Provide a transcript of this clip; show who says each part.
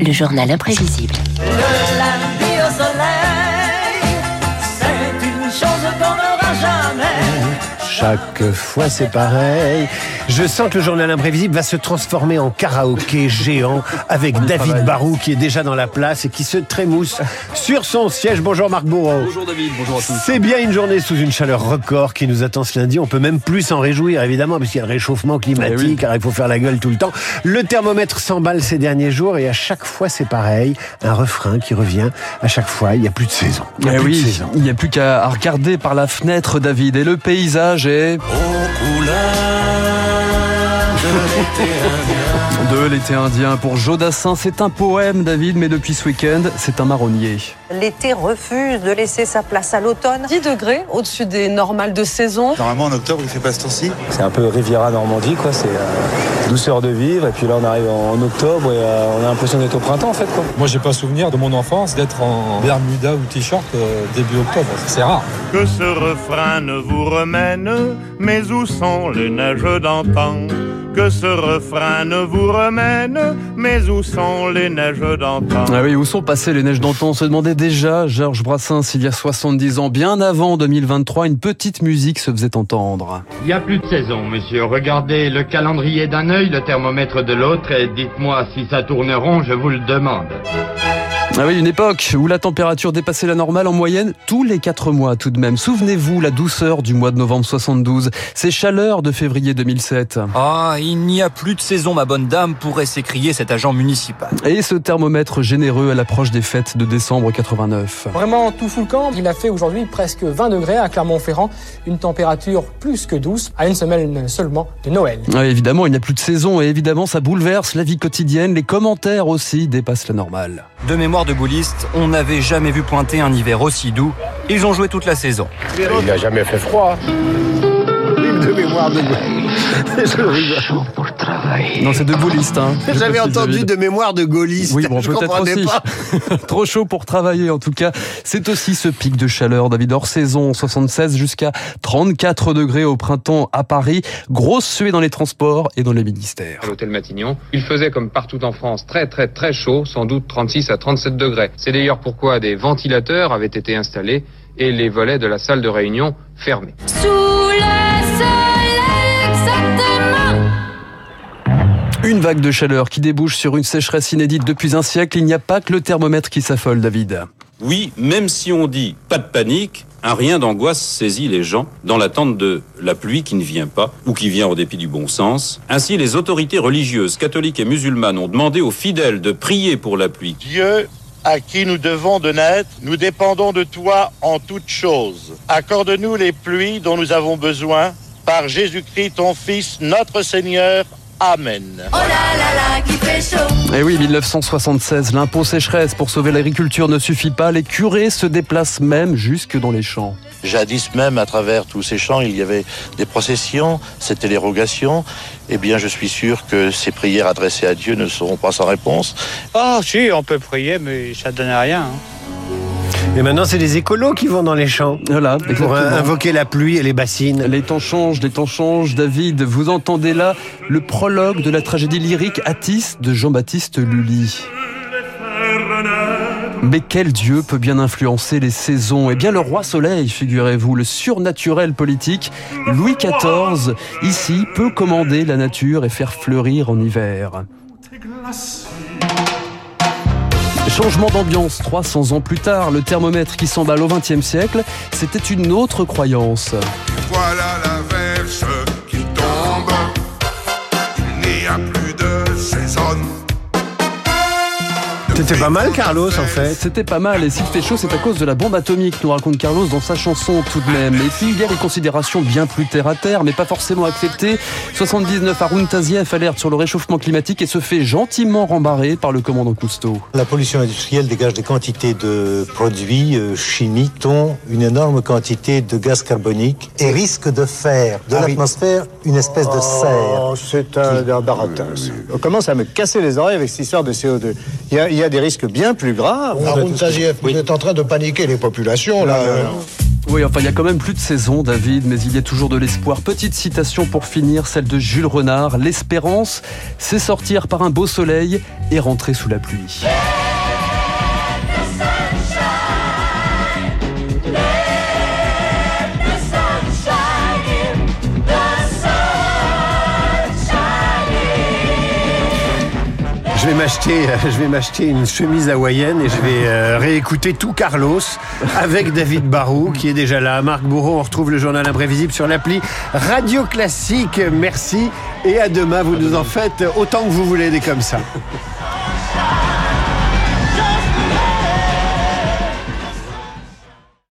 Speaker 1: Le journal imprévisible.
Speaker 2: Chaque fois c'est pareil. Je sens que le journal imprévisible va se transformer en karaoké géant avec David Barou qui est déjà dans la place et qui se trémousse sur son siège. Bonjour Marc Bourreau.
Speaker 3: Bonjour David, bonjour à tous.
Speaker 2: C'est bien une journée sous une chaleur record qui nous attend ce lundi. On peut même plus s'en réjouir, évidemment, puisqu'il y a le réchauffement climatique,
Speaker 3: Eh oui.
Speaker 2: car il faut faire la gueule tout le temps. Le thermomètre s'emballe ces derniers jours et à chaque fois c'est pareil. Un refrain qui revient. À chaque fois, il n'y a plus de saison. Il y a
Speaker 3: Eh oui, n'y a plus qu'à regarder par la fenêtre, David, et le paysage est de l'été indien. Pour Jodassin, c'est un poème, David, mais depuis ce week-end, c'est un marronnier.
Speaker 4: L'été refuse de laisser sa place à l'automne.
Speaker 5: 10 degrés au-dessus des normales de saison.
Speaker 6: Normalement en octobre il fait pas ce temps-ci.
Speaker 7: C'est un peu Riviera Normandie, quoi. C'est euh, douceur de vivre. Et puis là, on arrive en octobre et euh, on a l'impression d'être au printemps, en fait, quoi.
Speaker 8: Moi, j'ai pas souvenir de mon enfance d'être en Bermuda ou t-shirt euh, début octobre. C'est rare.
Speaker 9: Que ce refrain ne vous remène, mais où sont les neiges d'antan? Que ce refrain ne vous remène, mais où sont les neiges d'antan
Speaker 3: Ah oui, où sont passées les neiges d'antan? On se demandait déjà, Georges Brassens, il y a 70 ans, bien avant 2023, une petite musique se faisait entendre.
Speaker 10: Il n'y a plus de saison, monsieur. Regardez le calendrier d'un œil, le thermomètre de l'autre, et dites-moi si ça tourne rond, je vous le demande.
Speaker 3: Ah oui, une époque où la température dépassait la normale en moyenne tous les 4 mois tout de même. Souvenez-vous la douceur du mois de novembre 72, ces chaleurs de février 2007.
Speaker 11: Ah, il n'y a plus de saison, ma bonne dame, pourrait s'écrier cet agent municipal.
Speaker 3: Et ce thermomètre généreux à l'approche des fêtes de décembre 89.
Speaker 12: Vraiment tout fout le camp. Il a fait aujourd'hui presque 20 degrés à Clermont-Ferrand, une température plus que douce à une semaine seulement de Noël.
Speaker 3: Ah, évidemment, il n'y a plus de saison et évidemment, ça bouleverse la vie quotidienne. Les commentaires aussi dépassent la normale.
Speaker 11: De mémoire de gaulliste, on n'avait jamais vu pointer un hiver aussi doux. Ils ont joué toute la saison.
Speaker 2: Il n'a jamais fait froid. De mémoire de Je rigole.
Speaker 3: Non, c'est de gaulliste. Hein. Je
Speaker 2: J'avais entendu
Speaker 3: David.
Speaker 2: de mémoire de gaulliste.
Speaker 3: Oui, bon,
Speaker 2: je
Speaker 3: peut-être aussi.
Speaker 2: pas.
Speaker 3: Trop chaud pour travailler, en tout cas. C'est aussi ce pic de chaleur, David, hors saison, 76 jusqu'à 34 degrés au printemps à Paris. Grosse suée dans les transports et dans les ministères.
Speaker 10: À l'hôtel Matignon, il faisait comme partout en France très très très chaud, sans doute 36 à 37 degrés. C'est d'ailleurs pourquoi des ventilateurs avaient été installés et les volets de la salle de réunion fermés.
Speaker 13: Sous
Speaker 3: Une vague de chaleur qui débouche sur une sécheresse inédite depuis un siècle. Il n'y a pas que le thermomètre qui s'affole, David.
Speaker 14: Oui, même si on dit pas de panique, un rien d'angoisse saisit les gens dans l'attente de la pluie qui ne vient pas ou qui vient en dépit du bon sens. Ainsi, les autorités religieuses catholiques et musulmanes ont demandé aux fidèles de prier pour la pluie.
Speaker 9: Dieu à qui nous devons de naître, nous dépendons de toi en toutes choses. Accorde-nous les pluies dont nous avons besoin, par Jésus-Christ ton Fils, notre Seigneur. Amen.
Speaker 13: Oh là là là, qui fait chaud.
Speaker 3: Eh oui, 1976, l'impôt sécheresse pour sauver l'agriculture ne suffit pas. Les curés se déplacent même jusque dans les champs.
Speaker 6: Jadis même à travers tous ces champs il y avait des processions, c'était l'érogation. Eh bien je suis sûr que ces prières adressées à Dieu ne seront pas sans réponse.
Speaker 10: Ah si, on peut prier, mais ça donne rien.
Speaker 2: Et maintenant, c'est les écolos qui vont dans les champs
Speaker 3: Voilà,
Speaker 2: pour
Speaker 3: exactement.
Speaker 2: invoquer la pluie et les bassines.
Speaker 3: Les temps changent, les temps changent. David, vous entendez là le prologue de la tragédie lyrique Atis de Jean-Baptiste Lully. Mais quel dieu peut bien influencer les saisons? Eh bien le roi soleil, figurez-vous, le surnaturel politique, Louis XIV, ici, peut commander la nature et faire fleurir en hiver. Changement d'ambiance, 300 ans plus tard, le thermomètre qui s'emballe au XXe siècle, c'était une autre croyance.
Speaker 2: C'était pas mal, Carlos, en fait.
Speaker 3: C'était pas mal, et s'il fait chaud, c'est à cause de la bombe atomique, nous raconte Carlos dans sa chanson tout de même. Et puis il y a des considérations bien plus terre à terre, mais pas forcément acceptées. 79 Arun Tazieff alerte sur le réchauffement climatique et se fait gentiment rembarrer par le commandant Cousteau.
Speaker 7: La pollution industrielle dégage des quantités de produits euh, chimiques, dont une énorme quantité de gaz carbonique et risque de faire de l'atmosphère une espèce de serre.
Speaker 15: c'est un, un baratin. On commence à me casser les oreilles avec cette histoire de CO2. Il y a, il y a des risques bien plus graves.
Speaker 6: Haroun vous êtes en train de paniquer les populations là.
Speaker 3: Oui, enfin, il y a quand même plus de saison, David, mais il y a toujours de l'espoir. Petite citation pour finir, celle de Jules Renard. L'espérance, c'est sortir par un beau soleil et rentrer sous la pluie.
Speaker 2: M'acheter, euh, je vais m'acheter une chemise hawaïenne et je vais euh, réécouter tout Carlos avec David Barou qui est déjà là. Marc Bourreau, on retrouve le journal imprévisible sur l'appli Radio Classique. Merci et à demain. Vous nous en faites autant que vous voulez des comme ça.